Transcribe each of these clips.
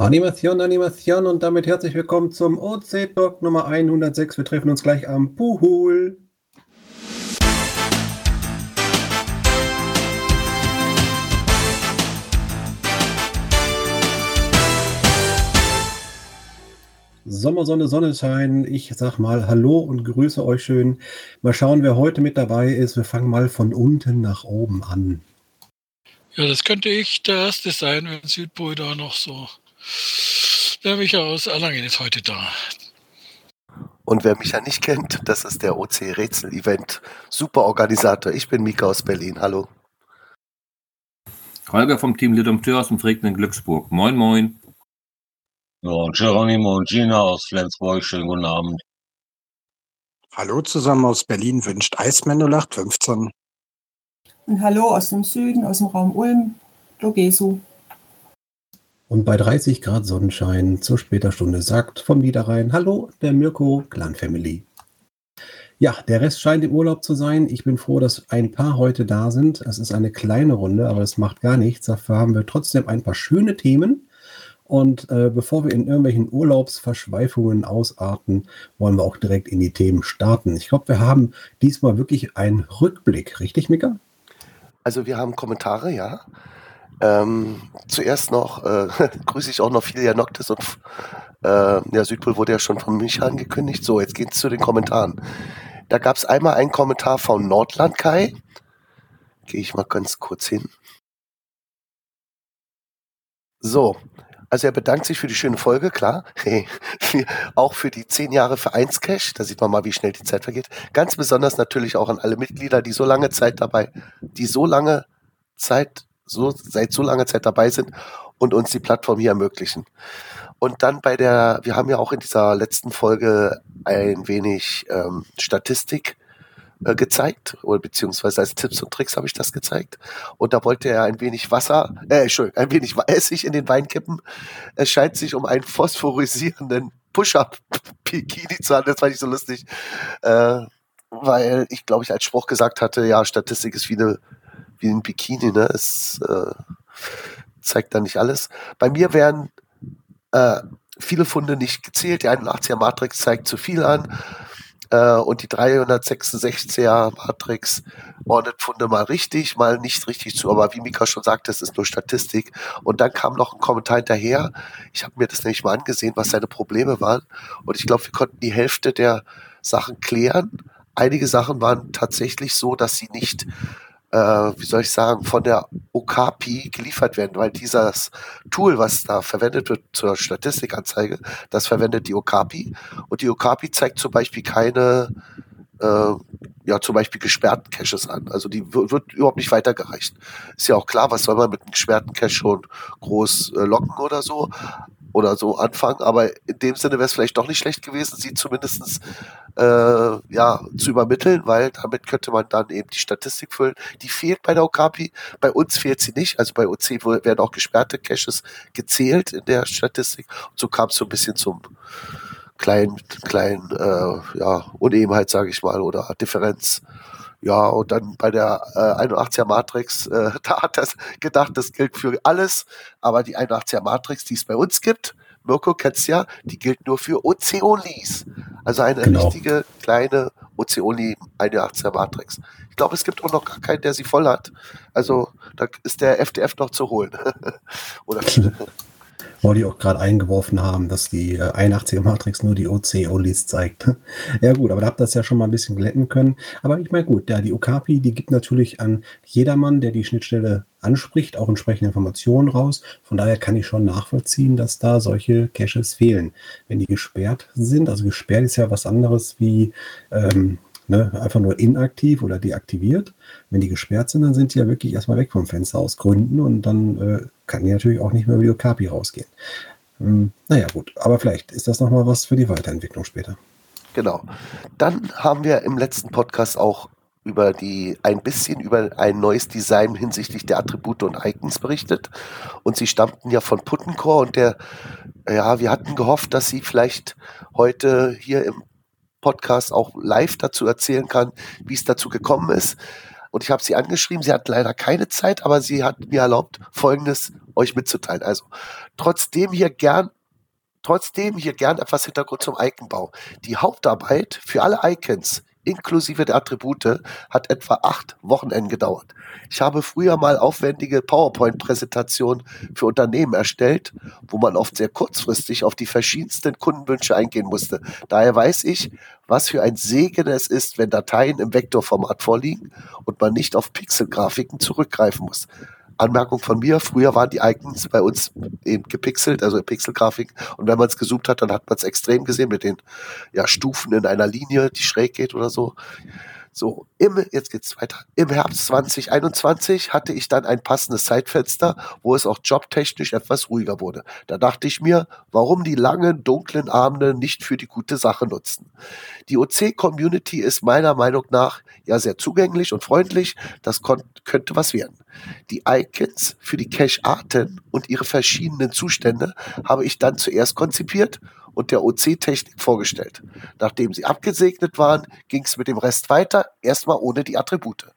Animation, Animation und damit herzlich willkommen zum OC Talk Nummer 106. Wir treffen uns gleich am Puhul. Sommersonne, Sonnenschein. Ich sag mal Hallo und grüße euch schön. Mal schauen, wer heute mit dabei ist. Wir fangen mal von unten nach oben an. Ja, das könnte ich der Erste sein, wenn Südpol da noch so der Micha aus Erlangen ist heute da. Und wer mich ja nicht kennt, das ist der OC Rätsel Event Superorganisator. Ich bin Mika aus Berlin. Hallo. Holger vom Team Lidomteur aus dem Fregnen Glücksburg. Moin, moin. Ja, und Geronimo und Gina aus Flensburg. Schönen guten Abend. Hallo zusammen aus Berlin wünscht Eismann 0815. Und hallo aus dem Süden, aus dem Raum Ulm, Dogesu. Und bei 30 Grad Sonnenschein zur später Stunde sagt vom Niederrhein Hallo, der Mirko Clan Family. Ja, der Rest scheint im Urlaub zu sein. Ich bin froh, dass ein paar heute da sind. Es ist eine kleine Runde, aber es macht gar nichts. Dafür haben wir trotzdem ein paar schöne Themen. Und äh, bevor wir in irgendwelchen Urlaubsverschweifungen ausarten, wollen wir auch direkt in die Themen starten. Ich glaube, wir haben diesmal wirklich einen Rückblick, richtig, Mika? Also wir haben Kommentare, ja. Ähm, zuerst noch äh, grüße ich auch noch Filia Noctis und äh, ja, Südpol wurde ja schon von mich angekündigt. So, jetzt geht's zu den Kommentaren. Da gab es einmal einen Kommentar von Nordland Kai. Gehe ich mal ganz kurz hin. So, also er bedankt sich für die schöne Folge, klar. Hey, auch für die zehn Jahre Vereinscash. Da sieht man mal, wie schnell die Zeit vergeht. Ganz besonders natürlich auch an alle Mitglieder, die so lange Zeit dabei, die so lange Zeit so, seit so langer Zeit dabei sind und uns die Plattform hier ermöglichen. Und dann bei der, wir haben ja auch in dieser letzten Folge ein wenig ähm, Statistik äh, gezeigt, oder beziehungsweise als Tipps und Tricks habe ich das gezeigt. Und da wollte er ein wenig Wasser, äh, Entschuldigung, ein wenig Essig in den Wein kippen. Es scheint sich um einen phosphorisierenden Push-Up-Bikini zu handeln. Das fand ich so lustig. Äh, weil ich, glaube ich, als Spruch gesagt hatte, ja, Statistik ist wie eine wie ein Bikini, ne? Es äh, zeigt da nicht alles. Bei mir werden äh, viele Funde nicht gezählt. Die 81er Matrix zeigt zu viel an. Äh, und die 366er Matrix ordnet Funde mal richtig, mal nicht richtig zu. Aber wie Mika schon sagte, es ist nur Statistik. Und dann kam noch ein Kommentar hinterher. Ich habe mir das nämlich mal angesehen, was seine Probleme waren. Und ich glaube, wir konnten die Hälfte der Sachen klären. Einige Sachen waren tatsächlich so, dass sie nicht äh, wie soll ich sagen, von der Okapi geliefert werden, weil dieses Tool, was da verwendet wird zur Statistikanzeige, das verwendet die Okapi und die Okapi zeigt zum Beispiel keine äh, ja, zum Beispiel gesperrten Caches an. Also die wird überhaupt nicht weitergereicht. Ist ja auch klar, was soll man mit einem gesperrten Cache schon groß äh, locken oder so oder so anfangen, aber in dem Sinne wäre es vielleicht doch nicht schlecht gewesen, sie zumindest äh, ja, zu übermitteln, weil damit könnte man dann eben die Statistik füllen. Die fehlt bei der Okapi, bei uns fehlt sie nicht, also bei OC werden auch gesperrte Caches gezählt in der Statistik und so kam es so ein bisschen zum kleinen, kleinen äh, ja, Unebenheit, sage ich mal, oder Differenz. Ja, und dann bei der äh, 81er Matrix, äh, da hat er gedacht, das gilt für alles, aber die 81er Matrix, die es bei uns gibt, Mirko kennt's ja, die gilt nur für OC-Onlys. Also eine genau. richtige kleine OC-Only 81er Matrix. Ich glaube, es gibt auch noch gar keinen, der sie voll hat. Also da ist der FDF noch zu holen. Oder weil die auch gerade eingeworfen haben, dass die 81er äh, Matrix nur die OC-Olis zeigt. ja gut, aber da habt ihr das ja schon mal ein bisschen glätten können. Aber ich meine gut, die Okapi, die gibt natürlich an jedermann, der die Schnittstelle anspricht, auch entsprechende Informationen raus. Von daher kann ich schon nachvollziehen, dass da solche Caches fehlen. Wenn die gesperrt sind, also gesperrt ist ja was anderes wie ähm, ne, einfach nur inaktiv oder deaktiviert. Wenn die gesperrt sind, dann sind die ja wirklich erstmal weg vom Fenster aus Gründen und dann äh, kann die natürlich auch nicht mehr über die Okapi rausgehen. Hm, naja, gut, aber vielleicht ist das nochmal was für die Weiterentwicklung später. Genau. Dann haben wir im letzten Podcast auch über die ein bisschen über ein neues Design hinsichtlich der Attribute und Icons berichtet und sie stammten ja von Puttencore und der ja, wir hatten gehofft, dass sie vielleicht heute hier im Podcast auch live dazu erzählen kann, wie es dazu gekommen ist. Und ich habe sie angeschrieben. Sie hat leider keine Zeit, aber sie hat mir erlaubt, Folgendes euch mitzuteilen. Also trotzdem hier gern Trotzdem hier gern etwas Hintergrund zum Iconbau. Die Hauptarbeit für alle Icons inklusive der Attribute hat etwa acht Wochenenden gedauert. Ich habe früher mal aufwendige PowerPoint-Präsentationen für Unternehmen erstellt, wo man oft sehr kurzfristig auf die verschiedensten Kundenwünsche eingehen musste. Daher weiß ich, was für ein Segen es ist, wenn Dateien im Vektorformat vorliegen und man nicht auf Pixelgrafiken zurückgreifen muss. Anmerkung von mir, früher waren die Icons bei uns eben gepixelt, also Pixelgrafik. Und wenn man es gezoomt hat, dann hat man es extrem gesehen mit den ja, Stufen in einer Linie, die schräg geht oder so. So, im, jetzt geht's weiter. Im Herbst 2021 hatte ich dann ein passendes Zeitfenster, wo es auch jobtechnisch etwas ruhiger wurde. Da dachte ich mir, warum die langen, dunklen Abende nicht für die gute Sache nutzen. Die OC-Community ist meiner Meinung nach ja sehr zugänglich und freundlich. Das könnte was werden. Die Icons für die Cache-Arten und ihre verschiedenen Zustände habe ich dann zuerst konzipiert und der OC-Technik vorgestellt. Nachdem sie abgesegnet waren, ging es mit dem Rest weiter, erstmal ohne die Attribute.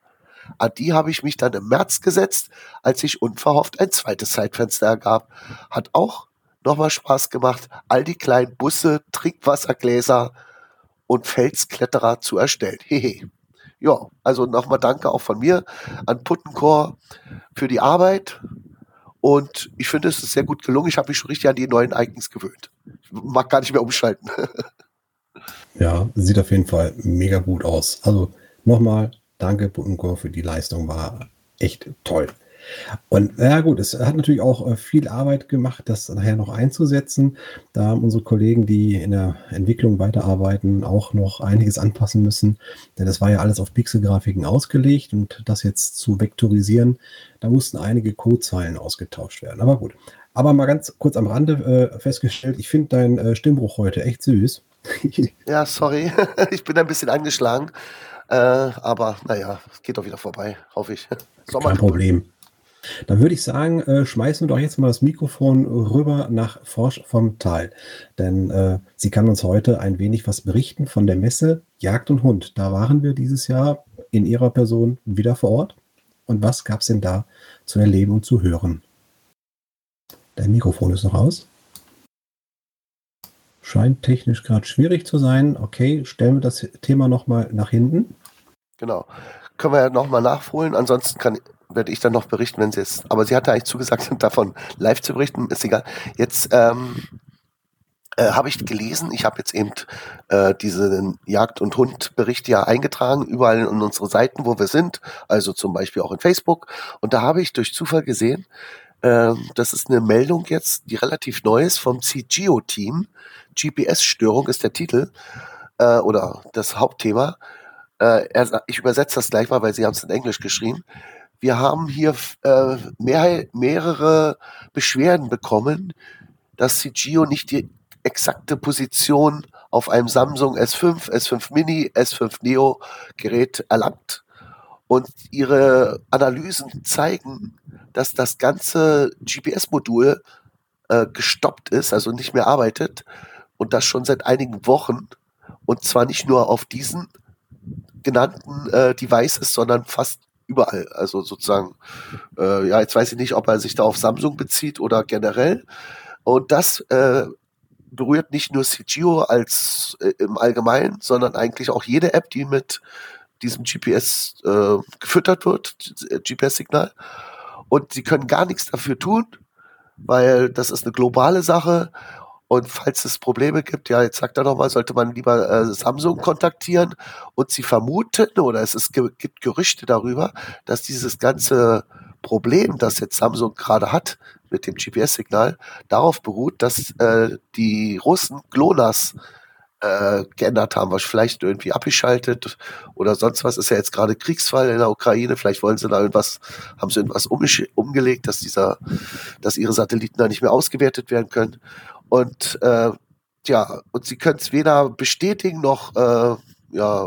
An die habe ich mich dann im März gesetzt, als sich unverhofft ein zweites Zeitfenster ergab. Hat auch nochmal Spaß gemacht, all die kleinen Busse, Trinkwassergläser und Felskletterer zu erstellen. Hehe. Ja, also nochmal Danke auch von mir an Puttencore für die Arbeit. Und ich finde, es ist sehr gut gelungen. Ich habe mich schon richtig an die neuen Icons gewöhnt. Ich mag gar nicht mehr umschalten. ja, sieht auf jeden Fall mega gut aus. Also nochmal, danke Puttencore für die Leistung, war echt toll. Und ja gut, es hat natürlich auch äh, viel Arbeit gemacht, das nachher noch einzusetzen. Da haben unsere Kollegen, die in der Entwicklung weiterarbeiten, auch noch einiges anpassen müssen. Denn das war ja alles auf Pixelgrafiken ausgelegt und das jetzt zu vektorisieren, da mussten einige Codezeilen ausgetauscht werden. Aber gut. Aber mal ganz kurz am Rande äh, festgestellt, ich finde deinen äh, Stimmbruch heute echt süß. ja, sorry. ich bin ein bisschen angeschlagen. Äh, aber naja, es geht doch wieder vorbei, hoffe ich. Kein Problem. Dann würde ich sagen, äh, schmeißen wir doch jetzt mal das Mikrofon rüber nach Forsch vom Tal. Denn äh, sie kann uns heute ein wenig was berichten von der Messe Jagd und Hund. Da waren wir dieses Jahr in ihrer Person wieder vor Ort. Und was gab es denn da zu erleben und zu hören? Dein Mikrofon ist noch aus. Scheint technisch gerade schwierig zu sein. Okay, stellen wir das Thema nochmal nach hinten. Genau. Können wir ja nochmal nachholen. Ansonsten kann, werde ich dann noch berichten, wenn sie es. Aber sie hatte eigentlich zugesagt, davon live zu berichten. Ist egal. Jetzt ähm, äh, habe ich gelesen, ich habe jetzt eben äh, diesen Jagd- und Hund-Bericht ja eingetragen, überall in unsere Seiten, wo wir sind, also zum Beispiel auch in Facebook. Und da habe ich durch Zufall gesehen, äh, das ist eine Meldung jetzt, die relativ neu ist vom CGO-Team. GPS-Störung ist der Titel äh, oder das Hauptthema. Äh, er, ich übersetze das gleich mal, weil sie haben es in Englisch geschrieben. Wir haben hier äh, mehr, mehrere Beschwerden bekommen, dass CGO nicht die exakte Position auf einem Samsung S5, S5 Mini, S5 Neo Gerät erlangt. Und ihre Analysen zeigen, dass das ganze GPS-Modul äh, gestoppt ist, also nicht mehr arbeitet. Und das schon seit einigen Wochen. Und zwar nicht nur auf diesen genannten äh, Devices, sondern fast überall. Also sozusagen, äh, ja, jetzt weiß ich nicht, ob er sich da auf Samsung bezieht oder generell. Und das äh, berührt nicht nur CGO als äh, im Allgemeinen, sondern eigentlich auch jede App, die mit diesem GPS äh, gefüttert wird, GPS-Signal. Und sie können gar nichts dafür tun, weil das ist eine globale Sache und falls es Probleme gibt, ja, jetzt sagt er nochmal, sollte man lieber äh, Samsung kontaktieren. Und sie vermuten, oder es ist, gibt Gerüchte darüber, dass dieses ganze Problem, das jetzt Samsung gerade hat mit dem GPS-Signal, darauf beruht, dass äh, die Russen GLONASS äh, geändert haben, was vielleicht irgendwie abgeschaltet oder sonst was. Ist ja jetzt gerade Kriegsfall in der Ukraine. Vielleicht wollen sie da irgendwas, haben sie irgendwas umgelegt, dass dieser, dass ihre Satelliten da nicht mehr ausgewertet werden können. Und äh, ja, und sie können es weder bestätigen noch äh, ja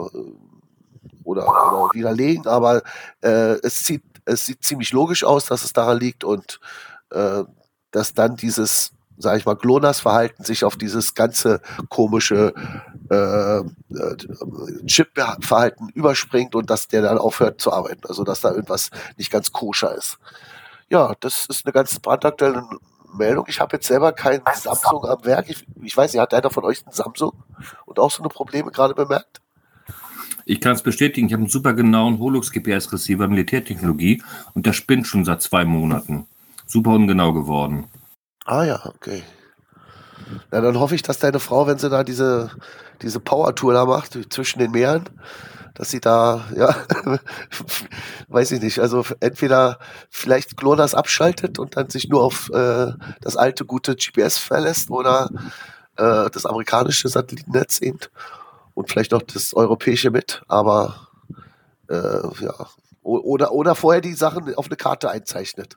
oder, oder widerlegen, aber äh, es sieht es sieht ziemlich logisch aus, dass es daran liegt und äh, dass dann dieses, sage ich mal, GLONASS-Verhalten sich auf dieses ganze komische äh, äh, Chip-Verhalten überspringt und dass der dann aufhört zu arbeiten. Also dass da irgendwas nicht ganz koscher ist. Ja, das ist eine ganz brandaktuelle Meldung. Ich habe jetzt selber kein Samsung am Werk. Ich, ich weiß nicht, hat einer von euch ein Samsung und auch so eine Probleme gerade bemerkt? Ich kann es bestätigen, ich habe einen super genauen Holux-GPS-Receiver Militärtechnologie und der spinnt schon seit zwei Monaten. Super ungenau geworden. Ah ja, okay. Na, dann hoffe ich, dass deine Frau, wenn sie da diese, diese Power-Tour da macht, zwischen den Meeren, dass sie da, ja, weiß ich nicht, also entweder vielleicht GLONASS abschaltet und dann sich nur auf äh, das alte, gute GPS verlässt oder äh, das amerikanische Satellitennetz eben und vielleicht noch das europäische mit, aber äh, ja, oder, oder vorher die Sachen auf eine Karte einzeichnet.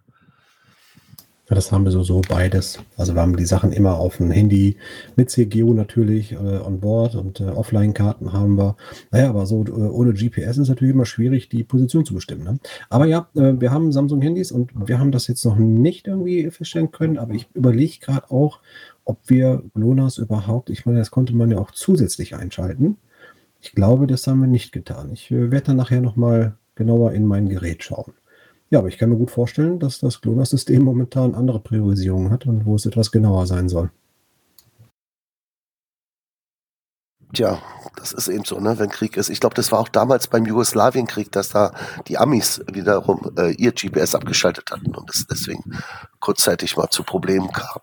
Ja, das haben wir so, so beides. Also wir haben die Sachen immer auf dem Handy mit CGO natürlich äh, on board und äh, Offline-Karten haben wir. Naja, aber so äh, ohne GPS ist natürlich immer schwierig, die Position zu bestimmen. Ne? Aber ja, äh, wir haben Samsung-Handys und wir haben das jetzt noch nicht irgendwie feststellen können, aber ich überlege gerade auch, ob wir GLONASS überhaupt, ich meine, das konnte man ja auch zusätzlich einschalten. Ich glaube, das haben wir nicht getan. Ich äh, werde dann nachher nochmal genauer in mein Gerät schauen. Ja, aber ich kann mir gut vorstellen, dass das GLONASS-System momentan andere Priorisierungen hat und wo es etwas genauer sein soll. Tja, das ist eben so, ne, wenn Krieg ist. Ich glaube, das war auch damals beim Jugoslawienkrieg, dass da die Amis wiederum äh, ihr GPS abgeschaltet hatten und es deswegen kurzzeitig mal zu Problemen kam.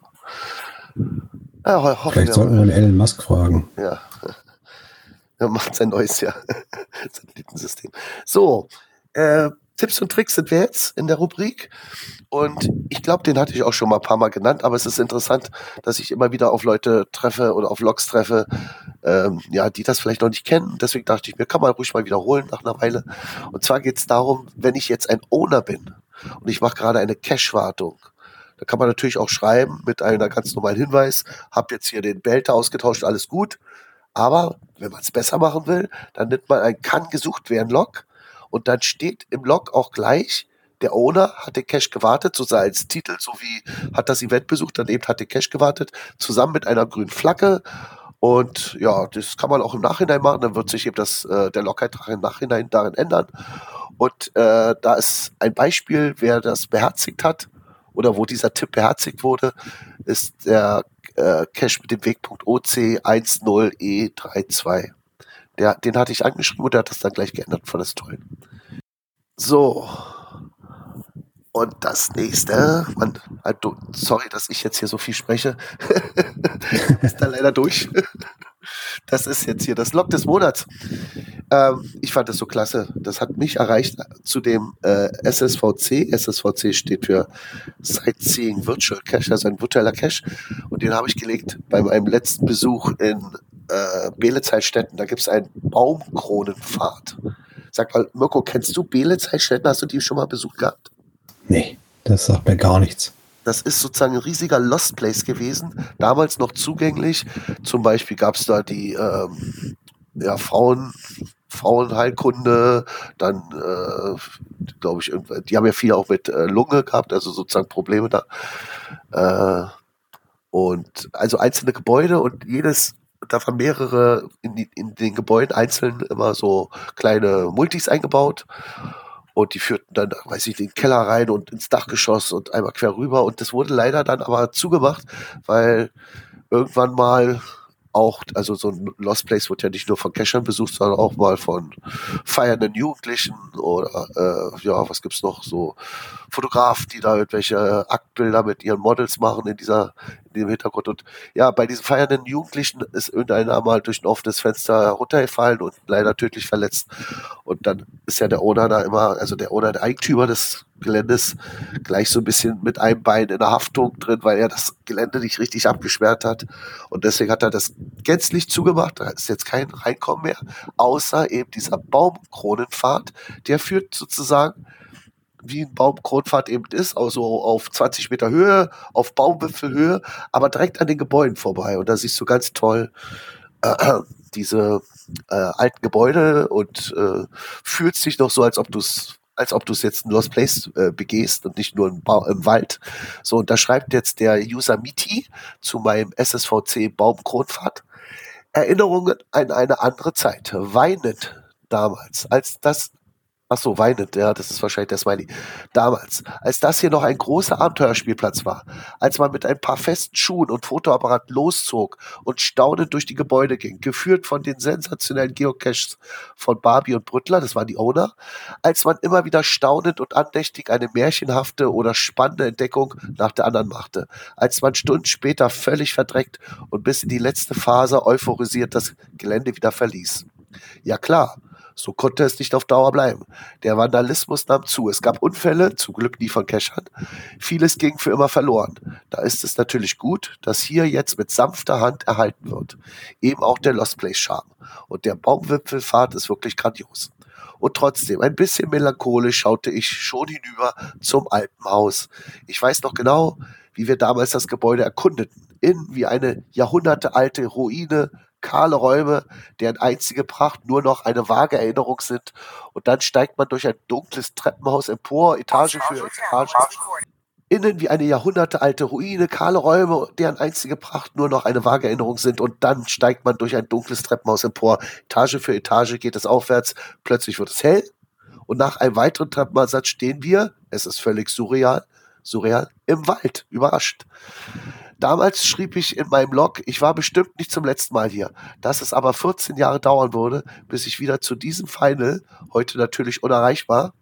Ja, Vielleicht sollten wir Elon Musk fragen. Ja. Er macht sein neues ja. Satellitensystem. So, äh, Tipps und Tricks sind wir jetzt in der Rubrik. Und ich glaube, den hatte ich auch schon mal ein paar Mal genannt, aber es ist interessant, dass ich immer wieder auf Leute treffe oder auf Logs treffe, ähm, ja, die das vielleicht noch nicht kennen. Deswegen dachte ich mir, kann man ruhig mal wiederholen nach einer Weile. Und zwar geht es darum, wenn ich jetzt ein Owner bin und ich mache gerade eine Cache-Wartung, da kann man natürlich auch schreiben mit einer ganz normalen Hinweis, habe jetzt hier den Behälter ausgetauscht, alles gut. Aber wenn man es besser machen will, dann nimmt man ein kann gesucht werden Log und dann steht im Log auch gleich, der Owner hat den Cache gewartet, so sei als Titel, so wie hat das Event besucht, dann eben hat den Cache gewartet, zusammen mit einer grünen Flagge. Und ja, das kann man auch im Nachhinein machen, dann wird sich eben das, äh, der Logeintrag im Nachhinein darin ändern. Und äh, da ist ein Beispiel, wer das beherzigt hat oder wo dieser Tipp beherzigt wurde, ist der äh, Cache mit dem Wegpunkt OC10E32. Der, den hatte ich angeschrieben und der hat das dann gleich geändert. Fand das toll. So. Und das nächste, man, also, sorry, dass ich jetzt hier so viel spreche. ist da leider durch. Das ist jetzt hier das Log des Monats. Ähm, ich fand das so klasse. Das hat mich erreicht zu dem äh, SSVC. SSVC steht für Sightseeing Virtual Cache, also ein virtueller Cache. Und den habe ich gelegt bei meinem letzten Besuch in äh, Beelitz-Heilstätten. Da gibt es einen Baumkronenpfad. Sag mal, Mirko, kennst du Beelitz-Heilstätten? Hast du die schon mal besucht gehabt? Nee, das sagt mir gar nichts. Das ist sozusagen ein riesiger Lost Place gewesen, damals noch zugänglich. Zum Beispiel gab es da die ähm, ja, Frauen, Frauenheilkunde, dann äh, glaube ich, die haben ja viel auch mit äh, Lunge gehabt, also sozusagen Probleme da. Äh, und also einzelne Gebäude und jedes, da waren mehrere in, die, in den Gebäuden einzeln immer so kleine Multis eingebaut. Und die führten dann, weiß ich, in den Keller rein und ins Dachgeschoss und einmal quer rüber. Und das wurde leider dann aber zugemacht, weil irgendwann mal auch, also so ein Lost Place wird ja nicht nur von Cachern besucht, sondern auch mal von feiernden Jugendlichen oder äh, ja, was gibt's noch, so Fotografen, die da irgendwelche Aktbilder mit ihren Models machen in dieser, dem Hintergrund. Und ja, bei diesen feiernden Jugendlichen ist irgendeiner mal durch ein offenes Fenster runtergefallen und leider tödlich verletzt. Und dann ist ja der Owner da immer, also der Owner, der Eigentümer des Geländes gleich so ein bisschen mit einem Bein in der Haftung drin, weil er das Gelände nicht richtig abgesperrt hat. Und deswegen hat er das gänzlich zugemacht. Da ist jetzt kein Reinkommen mehr, außer eben dieser Baumkronenpfad. Der führt sozusagen wie ein Baumkronpfad eben ist, also auf 20 Meter Höhe, auf Baumwipfelhöhe, aber direkt an den Gebäuden vorbei. Und da siehst du ganz toll äh, diese äh, alten Gebäude und äh, fühlst dich noch so, als ob du es als ob du es jetzt in Lost Place äh, begehst und nicht nur im, ba im Wald. So, und da schreibt jetzt der User Miti zu meinem SSVC Baumkronpfad. Erinnerungen an eine andere Zeit. Weinend damals, als das Ach so, weinend, ja, das ist wahrscheinlich der Smiley. Damals, als das hier noch ein großer Abenteuerspielplatz war, als man mit ein paar festen Schuhen und Fotoapparat loszog und staunend durch die Gebäude ging, geführt von den sensationellen Geocaches von Barbie und Brüttler, das waren die Owner, als man immer wieder staunend und andächtig eine märchenhafte oder spannende Entdeckung nach der anderen machte, als man Stunden später völlig verdreckt und bis in die letzte Phase euphorisiert das Gelände wieder verließ. Ja klar, so konnte es nicht auf Dauer bleiben. Der Vandalismus nahm zu. Es gab Unfälle, zum Glück nie von Keschern. Vieles ging für immer verloren. Da ist es natürlich gut, dass hier jetzt mit sanfter Hand erhalten wird. Eben auch der Lost Place Charme. Und der Baumwipfelfahrt ist wirklich grandios. Und trotzdem, ein bisschen melancholisch schaute ich schon hinüber zum Alpenhaus. Ich weiß noch genau, wie wir damals das Gebäude erkundeten. In wie eine jahrhundertealte Ruine kahle Räume, deren einzige Pracht nur noch eine vage Erinnerung sind. Und dann steigt man durch ein dunkles Treppenhaus empor, Etage für Etage. Innen wie eine jahrhundertealte Ruine, kahle Räume, deren einzige Pracht nur noch eine vage Erinnerung sind. Und dann steigt man durch ein dunkles Treppenhaus empor. Etage für Etage geht es aufwärts. Plötzlich wird es hell. Und nach einem weiteren Treppenabsatz stehen wir, es ist völlig surreal, surreal, im Wald. Überrascht. Damals schrieb ich in meinem Blog, ich war bestimmt nicht zum letzten Mal hier. Dass es aber 14 Jahre dauern würde, bis ich wieder zu diesem Final, heute natürlich unerreichbar,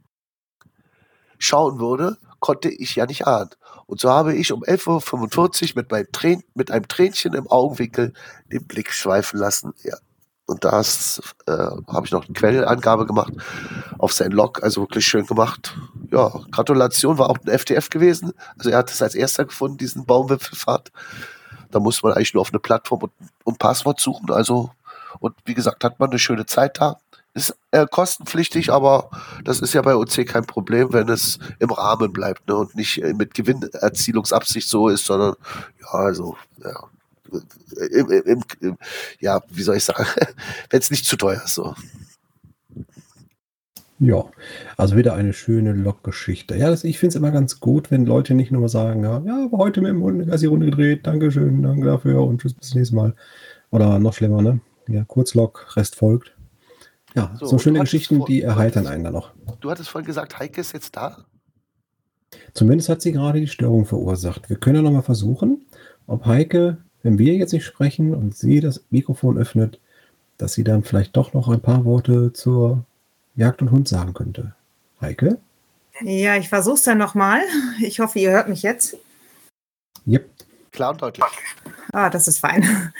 schauen würde, konnte ich ja nicht ahnen. Und so habe ich um 11.45 Uhr mit, meinem Trän mit einem Tränchen im Augenwinkel den Blick schweifen lassen. Ja, und da äh, habe ich noch eine Quellangabe gemacht auf sein Log, also wirklich schön gemacht. Ja, Gratulation, war auch ein FTF gewesen. Also er hat es als erster gefunden, diesen Baumwipfelfahrt. Da muss man eigentlich nur auf eine Plattform und, und Passwort suchen. Also, und wie gesagt, hat man eine schöne Zeit da. Ist äh, kostenpflichtig, aber das ist ja bei OC kein Problem, wenn es im Rahmen bleibt ne, und nicht äh, mit Gewinnerzielungsabsicht so ist, sondern ja, also ja, im, im, im, ja, wie soll ich sagen, wenn es nicht zu teuer ist. So. Ja, also wieder eine schöne Log-Geschichte. Ja, das, ich finde es immer ganz gut, wenn Leute nicht nur sagen, ja, ja aber heute mit dem Hund eine Gassi-Runde gedreht, Dankeschön, danke dafür und tschüss, bis nächstes Mal. Oder noch schlimmer, ne? Ja, Kurzlog, Rest folgt. Ja, so, so schöne Geschichten, vor, die erheitern einen dann noch. Du hattest vorhin gesagt, Heike ist jetzt da? Zumindest hat sie gerade die Störung verursacht. Wir können ja nochmal versuchen, ob Heike wenn wir jetzt nicht sprechen und sie das Mikrofon öffnet, dass sie dann vielleicht doch noch ein paar Worte zur Jagd und Hund sagen könnte. Heike? Ja, ich versuche es dann nochmal. Ich hoffe, ihr hört mich jetzt. Yep. Klar und deutlich. Ah, das ist fein.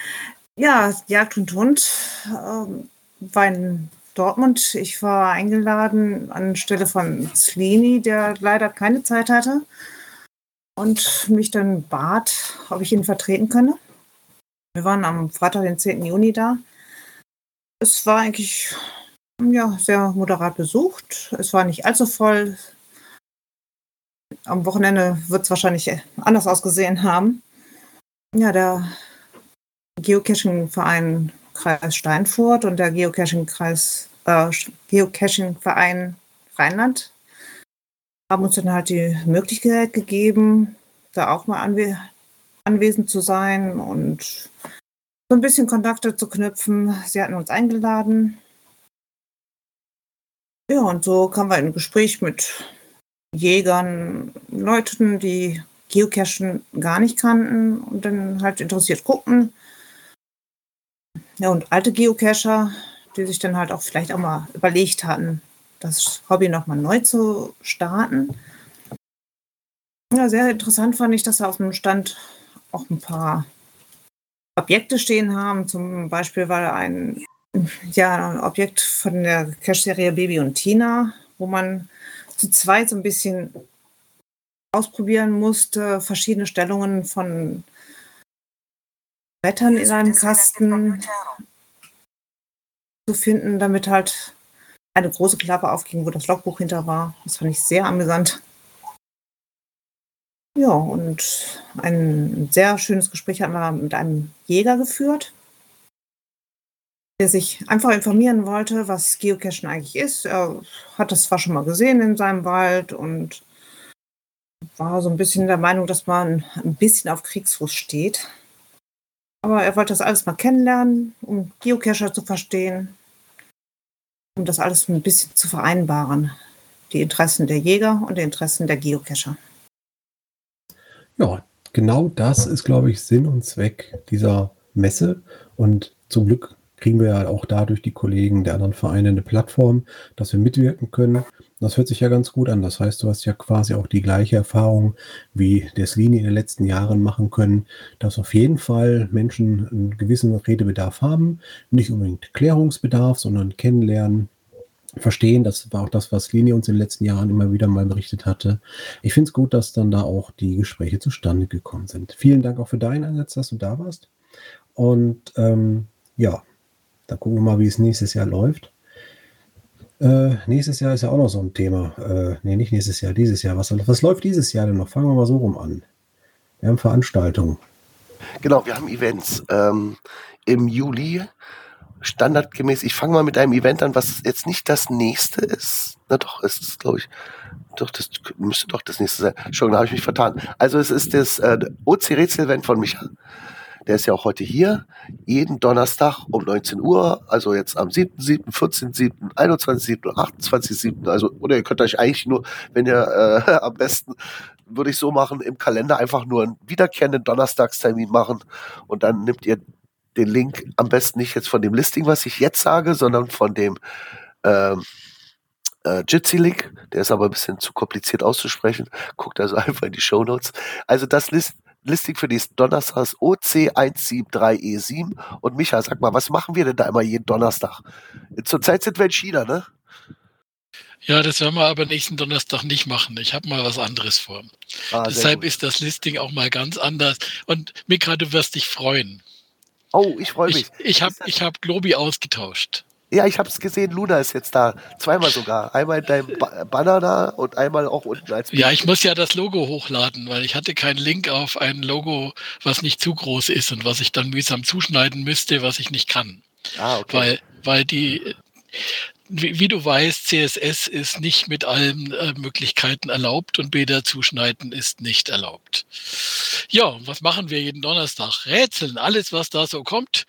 Ja, Jagd und Hund äh, war in Dortmund. Ich war eingeladen anstelle von Slini, der leider keine Zeit hatte und mich dann bat, ob ich ihn vertreten könne. Wir waren am Freitag, den 10. Juni da. Es war eigentlich ja, sehr moderat besucht. Es war nicht allzu voll. Am Wochenende wird es wahrscheinlich anders ausgesehen haben. Ja, der Geocaching-Verein Kreis Steinfurt und der Geocaching-Kreis äh, Geocaching-Verein Rheinland haben uns dann halt die Möglichkeit gegeben, da auch mal anwe anwesend zu sein und so ein bisschen Kontakte zu knüpfen. Sie hatten uns eingeladen. Ja, und so kamen wir in Gespräch mit Jägern, Leuten, die Geocachen gar nicht kannten und dann halt interessiert guckten. Ja, und alte Geocacher, die sich dann halt auch vielleicht auch mal überlegt hatten, das Hobby nochmal neu zu starten. Ja, sehr interessant fand ich, dass auf dem Stand auch ein paar Objekte stehen haben. Zum Beispiel war ein, ja, ein Objekt von der Cache-Serie Baby und Tina, wo man zu zweit so ein bisschen ausprobieren musste, verschiedene Stellungen von Brettern in einem Kasten zu finden, damit halt eine große Klappe aufging, wo das Logbuch hinter war. Das fand ich sehr amüsant. Ja, und ein sehr schönes Gespräch haben wir mit einem Jäger geführt, der sich einfach informieren wollte, was Geocachen eigentlich ist. Er hat das zwar schon mal gesehen in seinem Wald und war so ein bisschen der Meinung, dass man ein bisschen auf Kriegsfuß steht. Aber er wollte das alles mal kennenlernen, um Geocacher zu verstehen, um das alles ein bisschen zu vereinbaren. Die Interessen der Jäger und die Interessen der Geocacher. Ja, genau das ist, glaube ich, Sinn und Zweck dieser Messe. Und zum Glück kriegen wir ja auch dadurch die Kollegen der anderen Vereine eine Plattform, dass wir mitwirken können. Das hört sich ja ganz gut an. Das heißt, du hast ja quasi auch die gleiche Erfahrung wie der Slini in den letzten Jahren machen können, dass auf jeden Fall Menschen einen gewissen Redebedarf haben. Nicht unbedingt Klärungsbedarf, sondern kennenlernen, verstehen. Das war auch das, was Lini uns in den letzten Jahren immer wieder mal berichtet hatte. Ich finde es gut, dass dann da auch die Gespräche zustande gekommen sind. Vielen Dank auch für deinen Einsatz, dass du da warst. Und ähm, ja, dann gucken wir mal, wie es nächstes Jahr läuft. Äh, nächstes Jahr ist ja auch noch so ein Thema. Äh, nee, nicht nächstes Jahr, dieses Jahr. Was, was läuft dieses Jahr denn noch? Fangen wir mal so rum an. Wir haben Veranstaltungen. Genau, wir haben Events. Ähm, Im Juli standardgemäß, ich fange mal mit einem Event an, was jetzt nicht das nächste ist. Na doch, es ist, glaube ich, doch, das müsste doch das nächste sein. Entschuldigung, da habe ich mich vertan. Also es ist das äh, OC-Rätsel-Event von Micha. Der ist ja auch heute hier, jeden Donnerstag um 19 Uhr, also jetzt am 7., 14., 21., 28., also, oder ihr könnt euch eigentlich nur, wenn ihr äh, am besten, würde ich so machen, im Kalender einfach nur einen wiederkehrenden Donnerstagstermin machen und dann nimmt ihr den Link am besten nicht jetzt von dem Listing, was ich jetzt sage, sondern von dem ähm, äh, Jitsi-Link. Der ist aber ein bisschen zu kompliziert auszusprechen. Guckt also einfach in die Show Notes. Also das List Listing für nächsten Donnerstag ist OC173E7. Und Micha, sag mal, was machen wir denn da immer jeden Donnerstag? Zurzeit sind wir in China, ne? Ja, das werden wir aber nächsten Donnerstag nicht machen. Ich habe mal was anderes vor. Ah, Deshalb ist das Listing auch mal ganz anders. Und Mika, du wirst dich freuen. Oh, ich freue mich. Ich, ich habe ich hab Globi ausgetauscht. Ja, ich habe es gesehen. Luna ist jetzt da. Zweimal sogar. Einmal in deinem ba Banner da und einmal auch unten als. Ja, ich muss ja das Logo hochladen, weil ich hatte keinen Link auf ein Logo, was nicht zu groß ist und was ich dann mühsam zuschneiden müsste, was ich nicht kann. Ah, okay. Weil, weil die, wie, wie, du weißt, CSS ist nicht mit allen äh, Möglichkeiten erlaubt und Bilder zuschneiden ist nicht erlaubt. Ja, was machen wir jeden Donnerstag? Rätseln, alles, was da so kommt.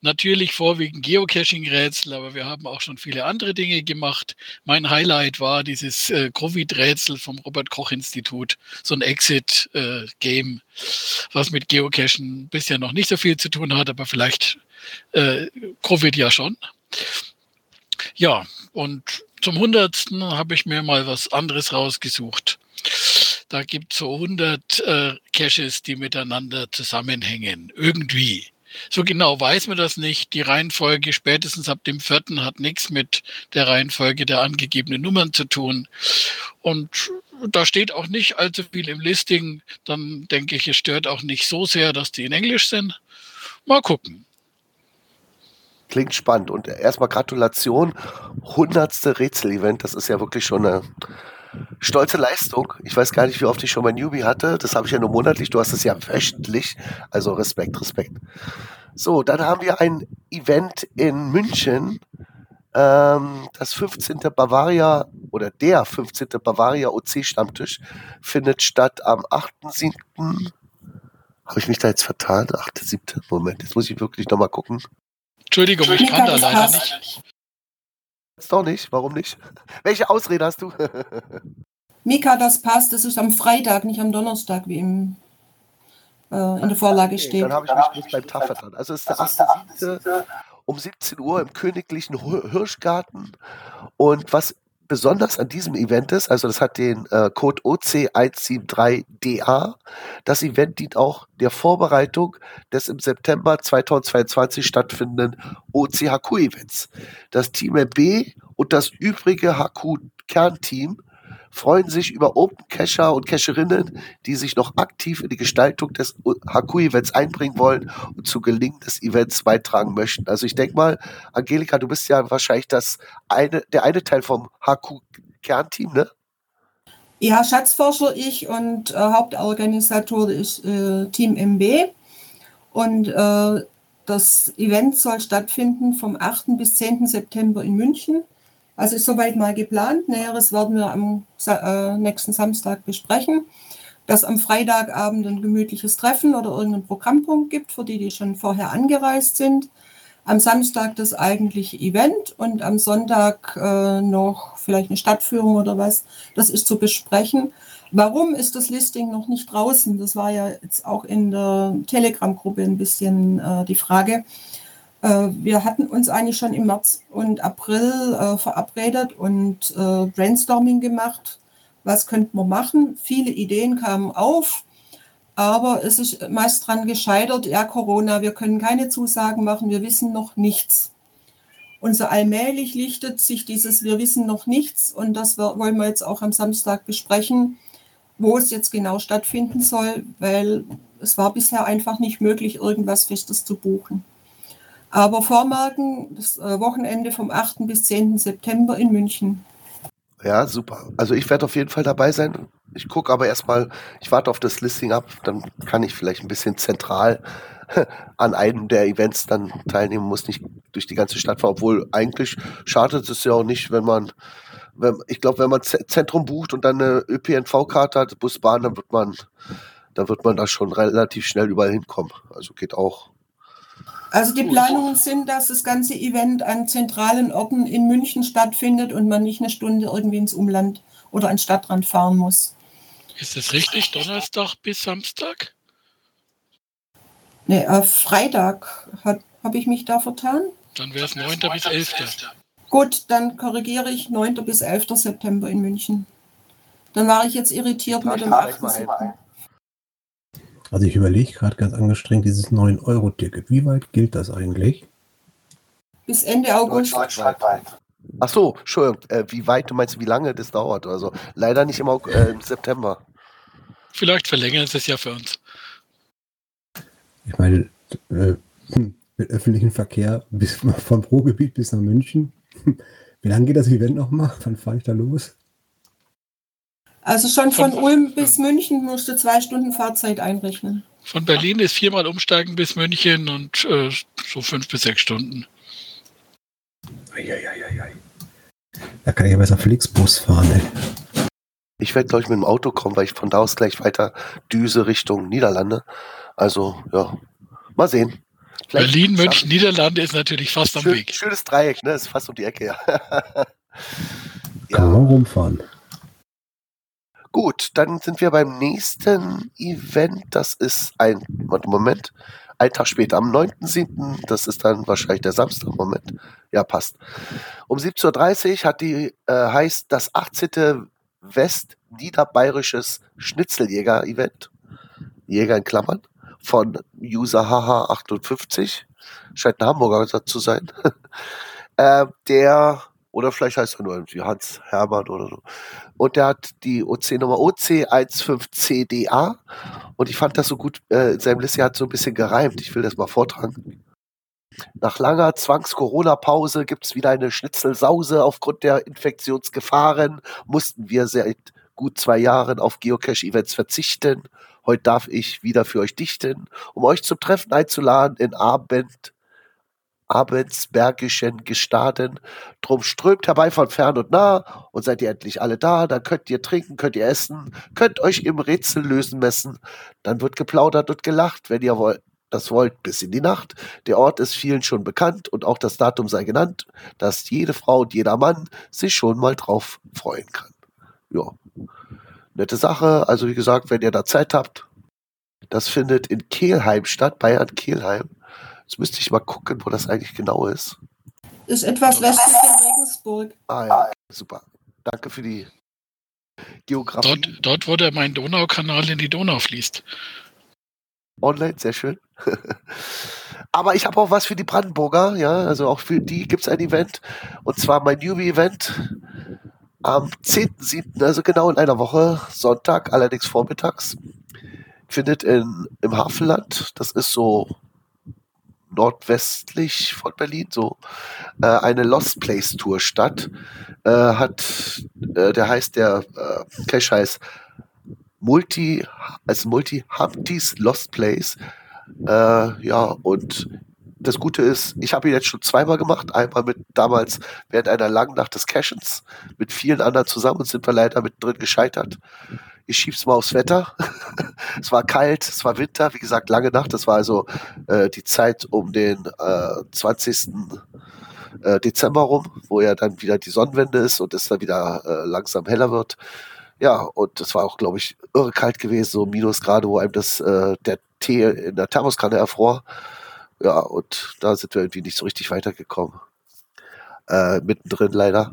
Natürlich vorwiegend Geocaching-Rätsel, aber wir haben auch schon viele andere Dinge gemacht. Mein Highlight war dieses äh, Covid-Rätsel vom Robert-Koch-Institut, so ein Exit-Game, äh, was mit Geocachen bisher noch nicht so viel zu tun hat, aber vielleicht äh, Covid ja schon. Ja, und zum Hundertsten habe ich mir mal was anderes rausgesucht. Da gibt es so 100 äh, Caches, die miteinander zusammenhängen. Irgendwie. So genau weiß man das nicht. Die Reihenfolge spätestens ab dem vierten hat nichts mit der Reihenfolge der angegebenen Nummern zu tun. Und da steht auch nicht allzu viel im Listing. Dann denke ich, es stört auch nicht so sehr, dass die in Englisch sind. Mal gucken. Klingt spannend. Und erstmal Gratulation. Hundertste Rätsel-Event. Das ist ja wirklich schon eine stolze Leistung. Ich weiß gar nicht, wie oft ich schon mein Newbie hatte. Das habe ich ja nur monatlich. Du hast es ja wöchentlich. Also Respekt, Respekt. So, dann haben wir ein Event in München. Ähm, das 15. Bavaria oder der 15. Bavaria OC Stammtisch findet statt am 8.7. Habe ich mich da jetzt vertan? 8.7. Moment, jetzt muss ich wirklich nochmal gucken. Entschuldigung, ich kann da leider nicht. Jetzt doch nicht, warum nicht? Welche Ausrede hast du? Mika, das passt, das ist am Freitag, nicht am Donnerstag, wie im, äh, in der Vorlage okay, steht. Dann habe ich mich bloß beim Tag vertan. Also es ist der 8.7. um 17 Uhr im Königlichen Hirschgarten. Und was besonders an diesem Event ist, also das hat den äh, Code OC173DA. Das Event dient auch der Vorbereitung des im September 2022 stattfindenden OC-HQ-Events. Das Team MB und das übrige HQ-Kernteam freuen sich über Open Cacher und Cacherinnen, die sich noch aktiv in die Gestaltung des HQ-Events einbringen wollen und zu Gelingen des Events beitragen möchten. Also ich denke mal, Angelika, du bist ja wahrscheinlich das eine, der eine Teil vom HQ-Kernteam, ne? Ja, Schatzforscher ich und äh, Hauptorganisator ist äh, Team MB. Und äh, das Event soll stattfinden vom 8. bis 10. September in München. Also ist soweit mal geplant. Näheres werden wir am äh, nächsten Samstag besprechen. dass am Freitagabend ein gemütliches Treffen oder irgendein Programmpunkt gibt, für die, die schon vorher angereist sind. Am Samstag das eigentliche Event und am Sonntag äh, noch vielleicht eine Stadtführung oder was. Das ist zu besprechen. Warum ist das Listing noch nicht draußen? Das war ja jetzt auch in der Telegram-Gruppe ein bisschen äh, die Frage. Äh, wir hatten uns eigentlich schon im März und April äh, verabredet und äh, Brainstorming gemacht. Was könnten wir machen? Viele Ideen kamen auf, aber es ist meist dran gescheitert, ja, Corona, wir können keine Zusagen machen, wir wissen noch nichts. Und so allmählich lichtet sich dieses Wir wissen noch nichts und das wollen wir jetzt auch am Samstag besprechen wo es jetzt genau stattfinden soll, weil es war bisher einfach nicht möglich, irgendwas Festes zu buchen. Aber Vormarken, das äh, Wochenende vom 8. bis 10. September in München. Ja, super. Also ich werde auf jeden Fall dabei sein. Ich gucke aber erstmal, ich warte auf das Listing ab, dann kann ich vielleicht ein bisschen zentral an einem der Events dann teilnehmen, muss nicht durch die ganze Stadt fahren, obwohl eigentlich schadet es ja auch nicht, wenn man wenn, ich glaube, wenn man Zentrum bucht und dann eine ÖPNV-Karte hat, Bus, Bahn, dann wird man, dann wird man da schon relativ schnell überall hinkommen. Also geht auch. Also die Planungen sind, dass das ganze Event an zentralen Orten in München stattfindet und man nicht eine Stunde irgendwie ins Umland oder an Stadtrand fahren muss. Ist das richtig? Donnerstag bis Samstag? Nee, äh, Freitag habe ich mich da vertan. Dann wäre es 9. bis 11. Gut, dann korrigiere ich 9. bis 11. September in München. Dann war ich jetzt irritiert mit dem 8. September. Also ich überlege gerade ganz angestrengt dieses 9-Euro-Ticket. Wie weit gilt das eigentlich? Bis Ende August. Ach so, Entschuldigung, äh, wie weit, du meinst, wie lange das dauert? Also leider nicht im, äh, im September. Vielleicht verlängern sie es ja für uns. Ich meine, äh, mit öffentlichem Verkehr bis, vom Ruhrgebiet bis nach München Wie lange geht das Event nochmal? Wann fahre ich da los? Also schon von, von Ulm bis München musst du zwei Stunden Fahrzeit einrechnen. Von Berlin ist viermal umsteigen bis München und äh, so fünf bis sechs Stunden. Eieieiei. Da kann ich ja besser Flixbus fahren, ey. Ich werde, glaube ich, mit dem Auto kommen, weil ich von da aus gleich weiter düse Richtung Niederlande. Also, ja, mal sehen. Vielleicht Berlin, München, Niederlande ist natürlich fast am Schön, Weg. Schönes Dreieck, ne? Ist fast um die Ecke, ja. Kann man rumfahren. Gut, dann sind wir beim nächsten Event. Das ist ein, Moment, ein Tag später, am 9.7., das ist dann wahrscheinlich der Samstag, Moment. Ja, passt. Um 17.30 Uhr hat die, äh, heißt das 18. West-Niederbayerisches Schnitzeljäger-Event. Jäger in Klammern von User HH58, scheint ein Hamburger zu sein, äh, der, oder vielleicht heißt er nur irgendwie Hans Hermann oder so. Und der hat die OC-Nummer OC15CDA und ich fand das so gut, äh, in seinem hat so ein bisschen gereimt. Ich will das mal vortragen. Nach langer Zwangs-Corona-Pause gibt es wieder eine Schnitzelsause. Aufgrund der Infektionsgefahren mussten wir seit gut zwei Jahren auf Geocache-Events verzichten. Heute darf ich wieder für euch dichten, um euch zum Treffen einzuladen in Abend, abendsbergischen Gestaden. Drum strömt herbei von fern und nah und seid ihr endlich alle da. Dann könnt ihr trinken, könnt ihr essen, könnt euch im Rätsel lösen messen. Dann wird geplaudert und gelacht, wenn ihr wollt das wollt, bis in die Nacht. Der Ort ist vielen schon bekannt und auch das Datum sei genannt, dass jede Frau und jeder Mann sich schon mal drauf freuen kann. Ja, nette Sache. Also wie gesagt, wenn ihr da Zeit habt, das findet in Kehlheim statt, Bayern Kehlheim. Jetzt müsste ich mal gucken, wo das eigentlich genau ist. Ist etwas westlich in Regensburg. Ah ja, super. Danke für die Geografie. Dort, dort wo der mein Donaukanal in die Donau fließt. Online, sehr schön. Aber ich habe auch was für die Brandenburger, ja, also auch für die gibt es ein Event. Und zwar mein Newbie-Event am 10.7., also genau in einer Woche, Sonntag, allerdings vormittags, findet in, im Hafenland, das ist so nordwestlich von Berlin, so äh, eine Lost Place Tour statt. Äh, hat, äh, der heißt, der äh, Cache heißt Multi, als Multi Humpty's Lost Place. Äh, ja, und das Gute ist, ich habe ihn jetzt schon zweimal gemacht. Einmal mit damals während einer langen Nacht des Cashens mit vielen anderen zusammen und sind wir leider mit drin gescheitert. Ich schieb's mal aufs Wetter. es war kalt, es war Winter, wie gesagt, lange Nacht. Das war also äh, die Zeit um den äh, 20. Äh, Dezember rum, wo ja dann wieder die Sonnenwende ist und es dann wieder äh, langsam heller wird. Ja, und es war auch, glaube ich, irre kalt gewesen, so Minusgrade, wo einem das, äh, der Tee in der Thermoskanne erfror. Ja, und da sind wir irgendwie nicht so richtig weitergekommen. Äh, mittendrin leider.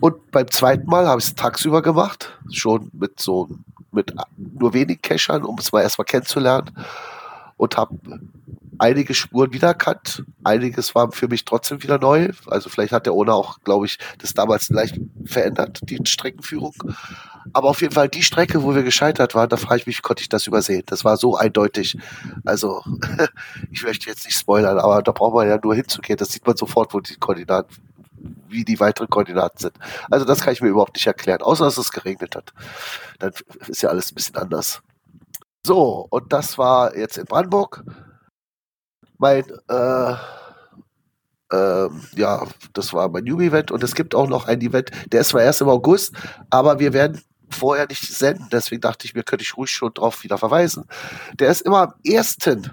Und beim zweiten Mal habe ich es tagsüber gemacht, schon mit so mit nur wenig Cachern, um es mal erstmal kennenzulernen. Und habe einige Spuren wiedererkannt. Einiges war für mich trotzdem wieder neu. Also vielleicht hat der Ona auch, glaube ich, das damals leicht verändert, die Streckenführung. Aber auf jeden Fall die Strecke, wo wir gescheitert waren, da frage ich mich, konnte ich das übersehen? Das war so eindeutig. Also, ich möchte jetzt nicht spoilern, aber da braucht man ja nur hinzugehen. Das sieht man sofort, wo die Koordinaten, wie die weiteren Koordinaten sind. Also das kann ich mir überhaupt nicht erklären, außer dass es geregnet hat. Dann ist ja alles ein bisschen anders. So, und das war jetzt in Brandenburg. Mein, äh, äh, ja, das war mein New-Event und es gibt auch noch ein Event, der ist zwar erst im August, aber wir werden vorher nicht senden. Deswegen dachte ich mir, könnte ich ruhig schon drauf wieder verweisen. Der ist immer am ersten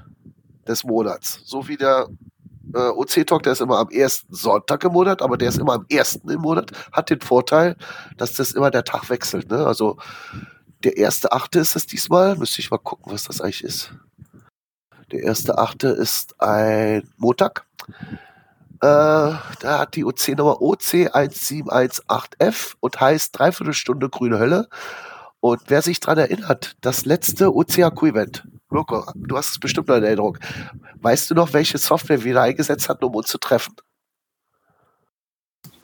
des Monats. So wie der äh, OC-Talk, der ist immer am ersten Sonntag im Monat, aber der ist immer am ersten im Monat. Hat den Vorteil, dass das immer der Tag wechselt. Ne? Also der erste Achte ist es diesmal. Müsste ich mal gucken, was das eigentlich ist. Der erste Achte ist ein Montag. Äh, da hat die OC-Nummer OC1718F und heißt Dreiviertelstunde grüne Hölle. Und wer sich daran erinnert, das letzte OCAQ-Event, Mirko, du hast es bestimmt noch in Erinnerung. Weißt du noch, welche Software wir da eingesetzt hatten, um uns zu treffen?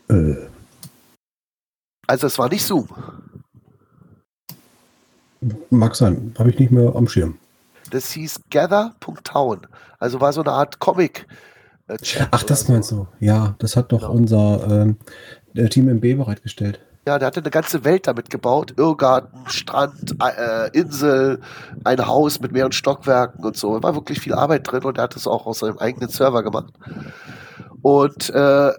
Äh. Also es war nicht Zoom. Mag sein, habe ich nicht mehr am Schirm. Das hieß Gather.town. Also war so eine Art Comic. Äh, Ach, das so. meinst du? Ja, das hat doch genau. unser ähm, Team MB bereitgestellt. Ja, der hatte eine ganze Welt damit gebaut. Irrgarten, Strand, äh, Insel, ein Haus mit mehreren Stockwerken und so. Da war wirklich viel Arbeit drin und er hat es auch aus seinem eigenen Server gemacht. Und äh,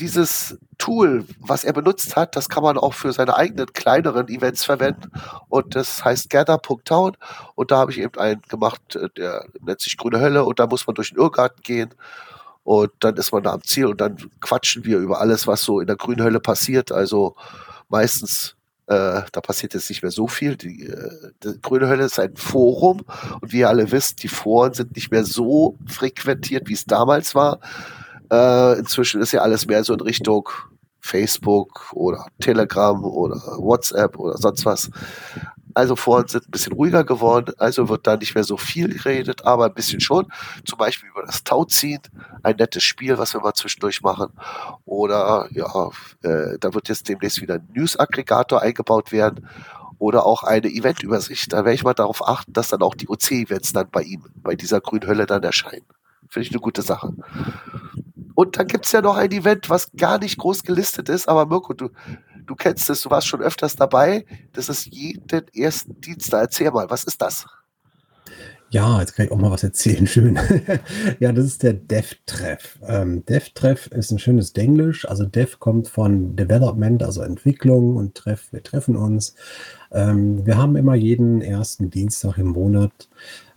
dieses Tool, was er benutzt hat, das kann man auch für seine eigenen kleineren Events verwenden. Und das heißt gather.town. Und da habe ich eben einen gemacht, äh, der nennt sich Grüne Hölle. Und da muss man durch den Irrgarten gehen. Und dann ist man da am Ziel und dann quatschen wir über alles, was so in der Grünen Hölle passiert. Also meistens äh, da passiert jetzt nicht mehr so viel. Die, äh, die, Grüne Hölle ist ein Forum und wie ihr alle wisst, die Foren sind nicht mehr so frequentiert, wie es damals war. Äh, inzwischen ist ja alles mehr so in Richtung Facebook oder Telegram oder WhatsApp oder sonst was. Also Foren sind ein bisschen ruhiger geworden, also wird da nicht mehr so viel geredet, aber ein bisschen schon. Zum Beispiel über das Tauziehen, ein nettes Spiel, was wir mal zwischendurch machen. Oder ja, äh, da wird jetzt demnächst wieder ein News-Aggregator eingebaut werden oder auch eine Eventübersicht. Da werde ich mal darauf achten, dass dann auch die OC-Events dann bei ihm, bei dieser Grünhölle dann erscheinen. Finde ich eine gute Sache. Und dann gibt es ja noch ein Event, was gar nicht groß gelistet ist, aber Mirko, du, du kennst es, du warst schon öfters dabei. Das ist jeden ersten Dienstag. Erzähl mal, was ist das? Ja, jetzt kann ich auch mal was erzählen. Schön. ja, das ist der Dev-Treff. Ähm, Dev-Treff ist ein schönes Denglisch. Also Dev kommt von Development, also Entwicklung und Treff, wir treffen uns. Ähm, wir haben immer jeden ersten Dienstag im Monat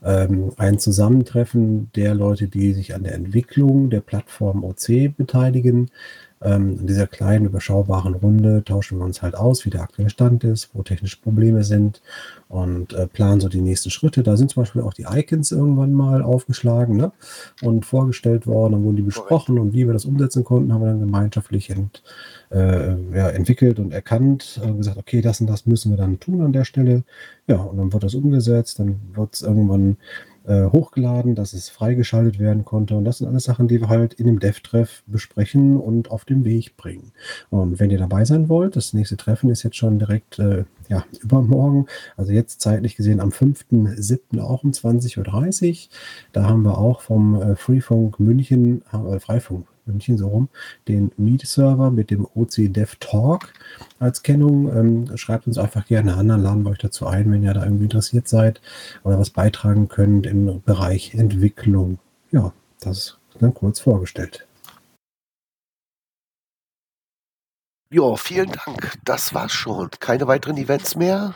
ähm, ein Zusammentreffen der Leute, die sich an der Entwicklung der Plattform OC beteiligen. Ähm, in dieser kleinen, überschaubaren Runde tauschen wir uns halt aus, wie der aktuelle Stand ist, wo technische Probleme sind und äh, planen so die nächsten Schritte. Da sind zum Beispiel auch die Icons irgendwann mal aufgeschlagen ne? und vorgestellt worden, dann wurden die besprochen und wie wir das umsetzen konnten, haben wir dann gemeinschaftlich ent, äh, ja, entwickelt und erkannt und gesagt, okay, das und das müssen wir dann tun an der Stelle. Ja, und dann wird das umgesetzt, dann wird es irgendwann äh, hochgeladen, dass es freigeschaltet werden konnte. Und das sind alles Sachen, die wir halt in dem Dev-Treff besprechen und auf den Weg bringen. Und wenn ihr dabei sein wollt, das nächste Treffen ist jetzt schon direkt äh, ja, übermorgen, also jetzt zeitlich gesehen am 5.7. auch um 20.30 Uhr. Da haben wir auch vom äh, Freefunk München, äh, Freifunk München so rum, den Meet-Server mit dem OC Dev Talk als Kennung. Ähm, schreibt uns einfach gerne an, dann laden wir euch dazu ein, wenn ihr da irgendwie interessiert seid oder was beitragen könnt im Bereich Entwicklung. Ja, das ist dann kurz vorgestellt. Ja, vielen Dank. Das war's schon. Keine weiteren Events mehr.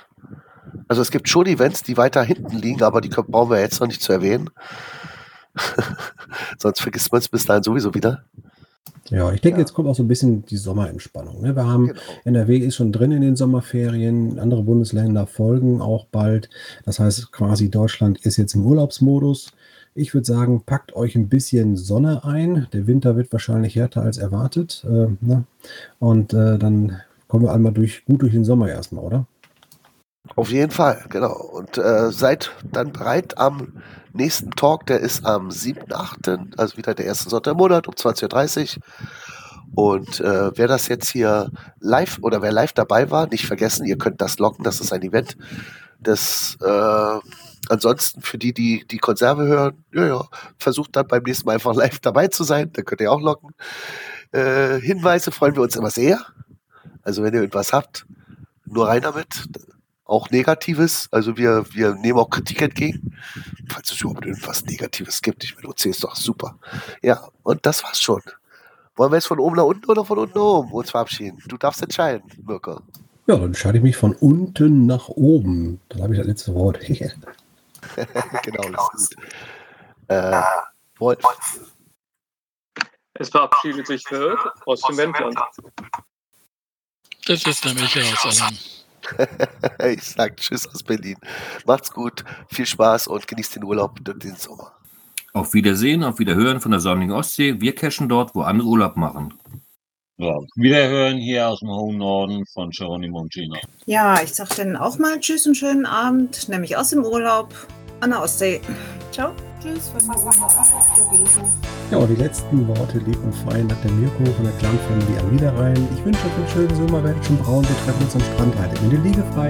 Also es gibt schon Events, die weiter hinten liegen, aber die brauchen wir jetzt noch nicht zu erwähnen. Sonst vergisst man es bis dahin sowieso wieder. Ja, ich denke, ja. jetzt kommt auch so ein bisschen die Sommerentspannung. Ne? Wir haben, genau. NRW ist schon drin in den Sommerferien, andere Bundesländer folgen auch bald. Das heißt, quasi Deutschland ist jetzt im Urlaubsmodus. Ich würde sagen, packt euch ein bisschen Sonne ein. Der Winter wird wahrscheinlich härter als erwartet. Äh, ne? Und äh, dann kommen wir einmal durch, gut durch den Sommer erstmal, oder? Auf jeden Fall, genau. Und äh, seid dann bereit am nächsten Talk, der ist am 7.8., also wieder der erste Sonntag im Monat um 20.30 Uhr. Und äh, wer das jetzt hier live oder wer live dabei war, nicht vergessen, ihr könnt das locken, das ist ein Event. Das äh, ansonsten für die, die die Konserve hören, ja, ja, versucht dann beim nächsten Mal einfach live dabei zu sein, dann könnt ihr auch locken. Äh, Hinweise freuen wir uns immer sehr. Also wenn ihr irgendwas habt, nur rein damit auch Negatives. Also wir, wir nehmen auch Kritik entgegen. Falls es überhaupt irgendwas Negatives gibt. Ich meine, OC ist doch super. Ja, und das war's schon. Wollen wir jetzt von oben nach unten oder von unten nach oben uns verabschieden? Du darfst entscheiden, Mirko. Ja, dann entscheide ich mich von unten nach oben. Dann habe ich das letzte Wort. genau, das ist gut. Äh, Wolf. Es verabschiedet sich Wirt aus dem Wendland. Das ist Michael aus Allem. ich sage Tschüss aus Berlin. Macht's gut, viel Spaß und genießt den Urlaub und den Sommer. Auf Wiedersehen, auf Wiederhören von der sonnigen Ostsee. Wir cashen dort, wo andere Urlaub machen. Ja, Wiederhören hier aus dem hohen Norden von Geronimo und Gina. Ja, ich sag dann auch mal Tschüss und schönen Abend, nämlich aus dem Urlaub an der Ostsee. Ciao. Tschüss von mir. Ja, und die letzten Worte lieb und fein hat der Mirko von der Clan Family am Niederrhein. Ich wünsche euch einen schönen Sommer, werdet schon braun, wir treffen uns am Strand heute. In der Liege frei.